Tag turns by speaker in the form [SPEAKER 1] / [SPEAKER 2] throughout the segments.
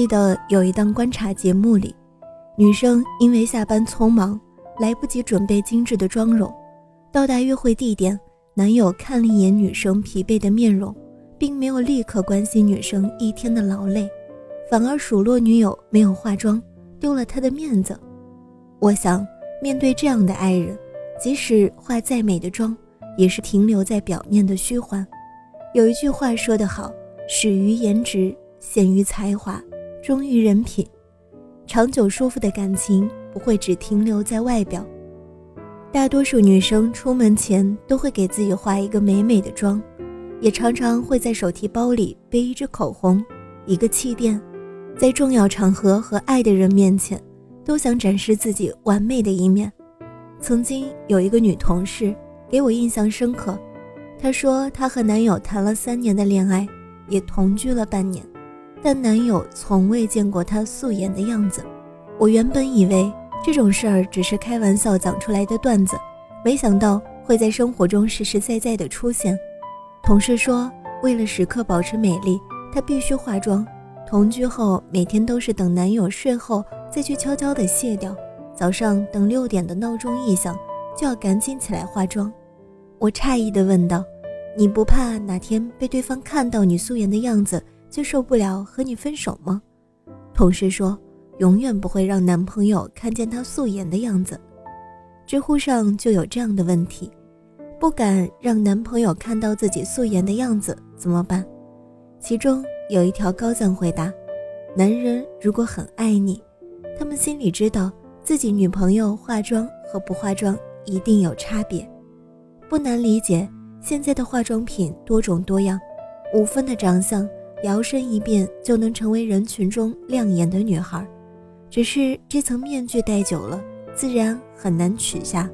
[SPEAKER 1] 记得有一档观察节目里，女生因为下班匆忙，来不及准备精致的妆容，到达约会地点，男友看了一眼女生疲惫的面容，并没有立刻关心女生一天的劳累，反而数落女友没有化妆，丢了他的面子。我想，面对这样的爱人，即使化再美的妆，也是停留在表面的虚幻。有一句话说得好：“始于颜值，陷于才华。”忠于人品，长久舒服的感情不会只停留在外表。大多数女生出门前都会给自己化一个美美的妆，也常常会在手提包里背一支口红、一个气垫，在重要场合和爱的人面前，都想展示自己完美的一面。曾经有一个女同事给我印象深刻，她说她和男友谈了三年的恋爱，也同居了半年。但男友从未见过她素颜的样子。我原本以为这种事儿只是开玩笑讲出来的段子，没想到会在生活中实实在在的出现。同事说，为了时刻保持美丽，她必须化妆。同居后，每天都是等男友睡后再去悄悄的卸掉。早上等六点的闹钟一响，就要赶紧起来化妆。我诧异的问道：“你不怕哪天被对方看到你素颜的样子？”接受不了和你分手吗？同事说，永远不会让男朋友看见她素颜的样子。知乎上就有这样的问题：不敢让男朋友看到自己素颜的样子怎么办？其中有一条高赞回答：男人如果很爱你，他们心里知道自己女朋友化妆和不化妆一定有差别。不难理解，现在的化妆品多种多样，五分的长相。摇身一变就能成为人群中亮眼的女孩，只是这层面具戴久了，自然很难取下。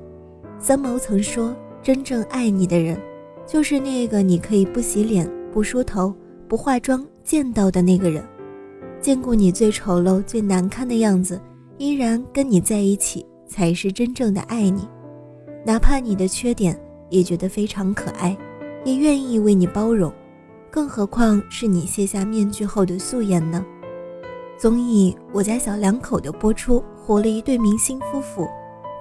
[SPEAKER 1] 三毛曾说：“真正爱你的人，就是那个你可以不洗脸、不梳头、不化妆见到的那个人。见过你最丑陋、最难看的样子，依然跟你在一起，才是真正的爱你。哪怕你的缺点也觉得非常可爱，也愿意为你包容。”更何况是你卸下面具后的素颜呢？综艺《我家小两口》的播出，火了一对明星夫妇，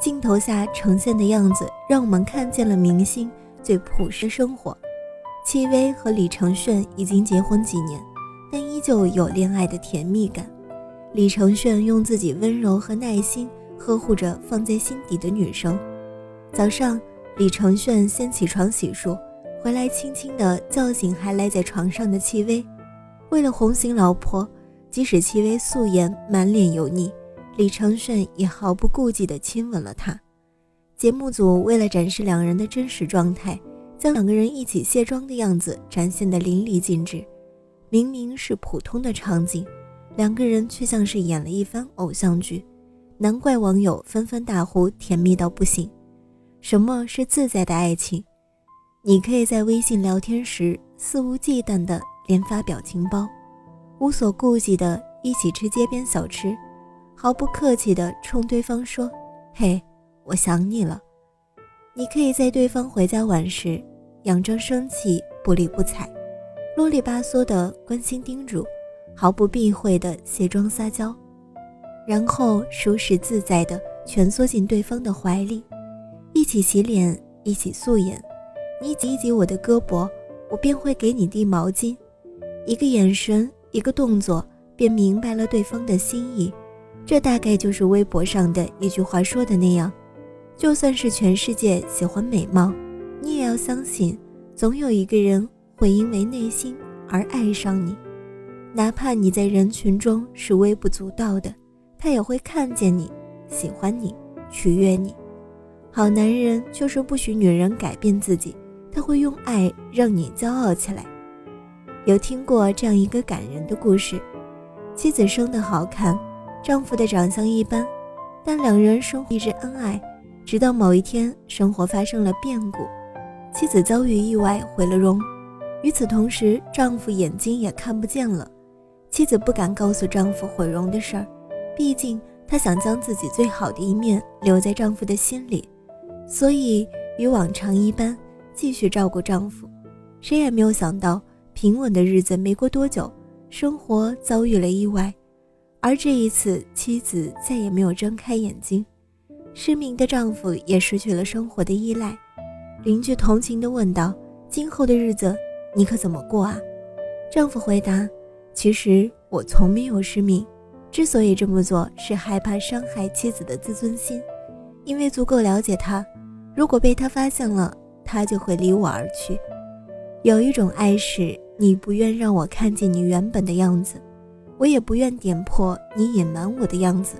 [SPEAKER 1] 镜头下呈现的样子，让我们看见了明星最朴实生活。戚薇和李承铉已经结婚几年，但依旧有恋爱的甜蜜感。李承铉用自己温柔和耐心呵护着放在心底的女生。早上，李承铉先起床洗漱。回来，轻轻地叫醒还赖在床上的戚薇。为了哄醒老婆，即使戚薇素颜满脸油腻，李承铉也毫不顾忌地亲吻了她。节目组为了展示两人的真实状态，将两个人一起卸妆的样子展现得淋漓尽致。明明是普通的场景，两个人却像是演了一番偶像剧，难怪网友纷纷大呼甜蜜到不行。什么是自在的爱情？你可以在微信聊天时肆无忌惮地连发表情包，无所顾忌地一起吃街边小吃，毫不客气地冲对方说：“嘿，我想你了。”你可以在对方回家晚时佯装生气不理不睬，啰里吧嗦的关心叮嘱，毫不避讳的卸妆撒娇，然后舒适自在地蜷缩进对方的怀里，一起洗脸，一起素颜。你挤一挤我的胳膊，我便会给你递毛巾。一个眼神，一个动作，便明白了对方的心意。这大概就是微博上的一句话说的那样：就算是全世界喜欢美貌，你也要相信，总有一个人会因为内心而爱上你。哪怕你在人群中是微不足道的，他也会看见你，喜欢你，取悦你。好男人就是不许女人改变自己，他会用爱让你骄傲起来。有听过这样一个感人的故事：妻子生得好看，丈夫的长相一般，但两人生活一直恩爱，直到某一天生活发生了变故，妻子遭遇意外毁了容。与此同时，丈夫眼睛也看不见了。妻子不敢告诉丈夫毁容的事儿，毕竟她想将自己最好的一面留在丈夫的心里，所以与往常一般继续照顾丈夫。谁也没有想到，平稳的日子没过多久，生活遭遇了意外，而这一次，妻子再也没有睁开眼睛，失明的丈夫也失去了生活的依赖。邻居同情地问道：“今后的日子，你可怎么过啊？”丈夫回答。其实我从没有失明，之所以这么做，是害怕伤害妻子的自尊心，因为足够了解她，如果被他发现了，他就会离我而去。有一种爱是，你不愿让我看见你原本的样子，我也不愿点破你隐瞒我的样子，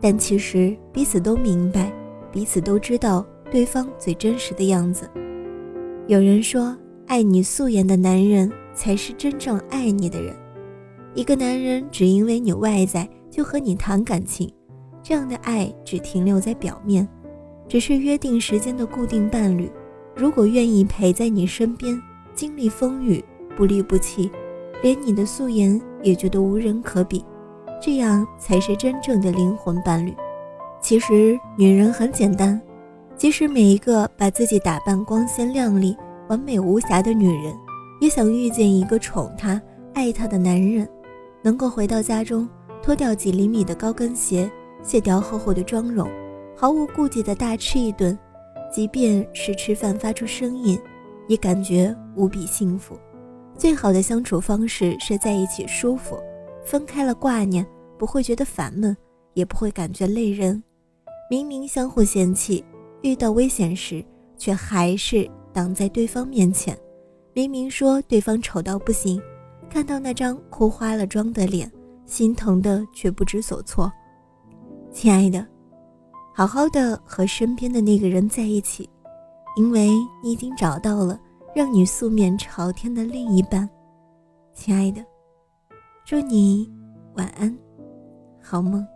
[SPEAKER 1] 但其实彼此都明白，彼此都知道对方最真实的样子。有人说，爱你素颜的男人才是真正爱你的人。一个男人只因为你外在就和你谈感情，这样的爱只停留在表面，只是约定时间的固定伴侣。如果愿意陪在你身边，经历风雨，不离不弃，连你的素颜也觉得无人可比，这样才是真正的灵魂伴侣。其实女人很简单，即使每一个把自己打扮光鲜亮丽、完美无瑕的女人，也想遇见一个宠她、爱她的男人。能够回到家中，脱掉几厘米的高跟鞋，卸掉厚厚的妆容，毫无顾忌地大吃一顿，即便是吃饭发出声音，也感觉无比幸福。最好的相处方式是在一起舒服，分开了挂念，不会觉得烦闷，也不会感觉累人。明明相互嫌弃，遇到危险时却还是挡在对方面前。明明说对方丑到不行。看到那张哭花了妆的脸，心疼的却不知所措。亲爱的，好好的和身边的那个人在一起，因为你已经找到了让你素面朝天的另一半。亲爱的，祝你晚安，好梦。